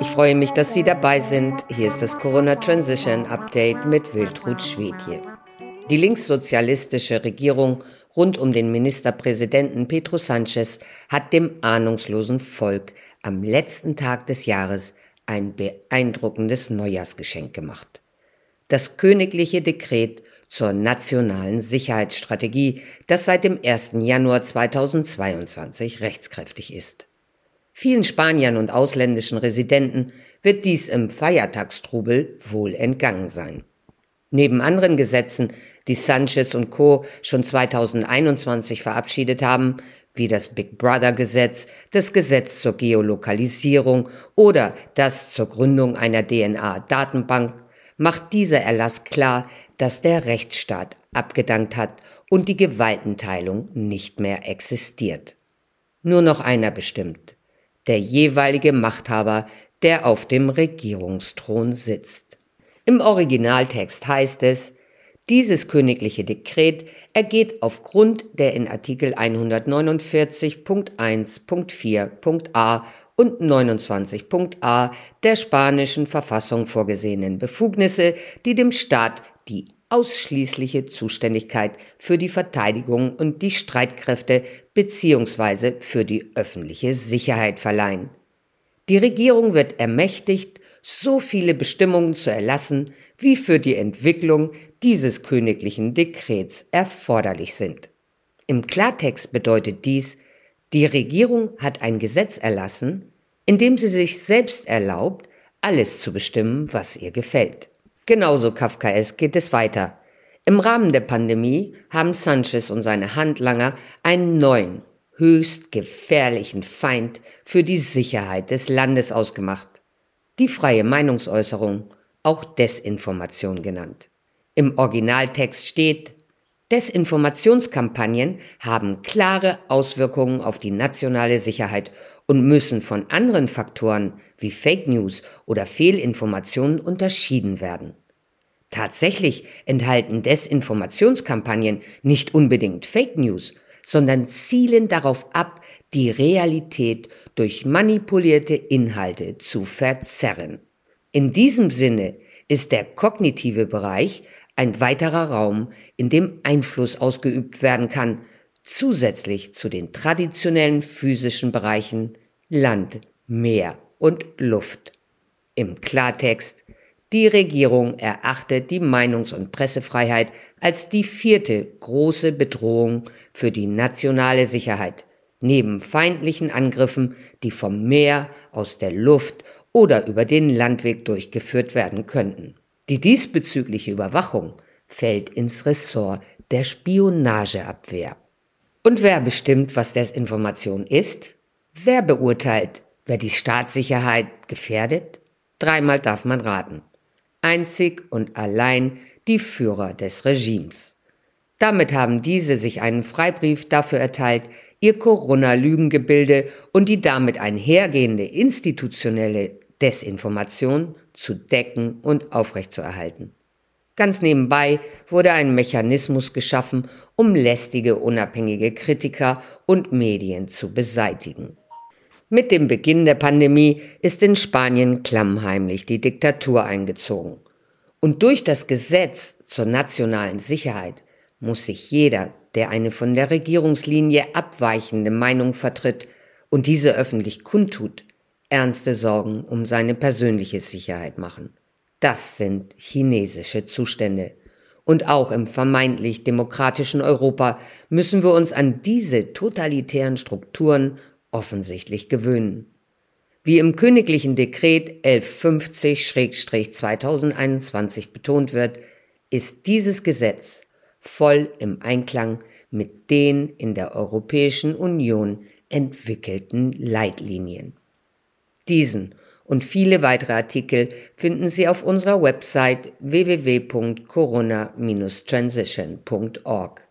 Ich freue mich, dass Sie dabei sind. Hier ist das Corona Transition Update mit Wiltrud Schwedje. Die linkssozialistische Regierung rund um den Ministerpräsidenten Pedro Sanchez hat dem ahnungslosen Volk am letzten Tag des Jahres ein beeindruckendes Neujahrsgeschenk gemacht. Das königliche Dekret zur nationalen Sicherheitsstrategie, das seit dem 1. Januar 2022 rechtskräftig ist. Vielen Spaniern und ausländischen Residenten wird dies im Feiertagstrubel wohl entgangen sein. Neben anderen Gesetzen, die Sanchez und Co. schon 2021 verabschiedet haben, wie das Big Brother Gesetz, das Gesetz zur Geolokalisierung oder das zur Gründung einer DNA-Datenbank, macht dieser Erlass klar, dass der Rechtsstaat abgedankt hat und die Gewaltenteilung nicht mehr existiert. Nur noch einer bestimmt, der jeweilige Machthaber, der auf dem Regierungsthron sitzt. Im Originaltext heißt es, dieses königliche Dekret ergeht aufgrund der in Artikel 149.1.4.a und 29.a der spanischen Verfassung vorgesehenen Befugnisse, die dem Staat die ausschließliche Zuständigkeit für die Verteidigung und die Streitkräfte bzw. für die öffentliche Sicherheit verleihen. Die Regierung wird ermächtigt, so viele Bestimmungen zu erlassen, wie für die Entwicklung dieses königlichen Dekrets erforderlich sind. Im Klartext bedeutet dies, die Regierung hat ein Gesetz erlassen, in dem sie sich selbst erlaubt, alles zu bestimmen, was ihr gefällt. Genauso kafkaesk geht es weiter. Im Rahmen der Pandemie haben Sanchez und seine Handlanger einen neuen, höchst gefährlichen Feind für die Sicherheit des Landes ausgemacht. Die freie Meinungsäußerung, auch Desinformation genannt. Im Originaltext steht, Desinformationskampagnen haben klare Auswirkungen auf die nationale Sicherheit und müssen von anderen Faktoren wie Fake News oder Fehlinformationen unterschieden werden. Tatsächlich enthalten Desinformationskampagnen nicht unbedingt Fake News, sondern zielen darauf ab, die Realität durch manipulierte Inhalte zu verzerren. In diesem Sinne ist der kognitive Bereich ein weiterer Raum, in dem Einfluss ausgeübt werden kann, zusätzlich zu den traditionellen physischen Bereichen Land, Meer und Luft. Im Klartext, die Regierung erachtet die Meinungs- und Pressefreiheit als die vierte große Bedrohung für die nationale Sicherheit, neben feindlichen Angriffen, die vom Meer, aus der Luft oder über den Landweg durchgeführt werden könnten. Die diesbezügliche Überwachung fällt ins Ressort der Spionageabwehr. Und wer bestimmt, was Desinformation ist? Wer beurteilt, wer die Staatssicherheit gefährdet? Dreimal darf man raten einzig und allein die Führer des Regimes. Damit haben diese sich einen Freibrief dafür erteilt, ihr Corona-Lügengebilde und die damit einhergehende institutionelle Desinformation zu decken und aufrechtzuerhalten. Ganz nebenbei wurde ein Mechanismus geschaffen, um lästige unabhängige Kritiker und Medien zu beseitigen. Mit dem Beginn der Pandemie ist in Spanien klammheimlich die Diktatur eingezogen. Und durch das Gesetz zur nationalen Sicherheit muss sich jeder, der eine von der Regierungslinie abweichende Meinung vertritt und diese öffentlich kundtut, ernste Sorgen um seine persönliche Sicherheit machen. Das sind chinesische Zustände. Und auch im vermeintlich demokratischen Europa müssen wir uns an diese totalitären Strukturen offensichtlich gewöhnen. Wie im königlichen Dekret 1150-2021 betont wird, ist dieses Gesetz voll im Einklang mit den in der Europäischen Union entwickelten Leitlinien. Diesen und viele weitere Artikel finden Sie auf unserer Website www.corona-transition.org.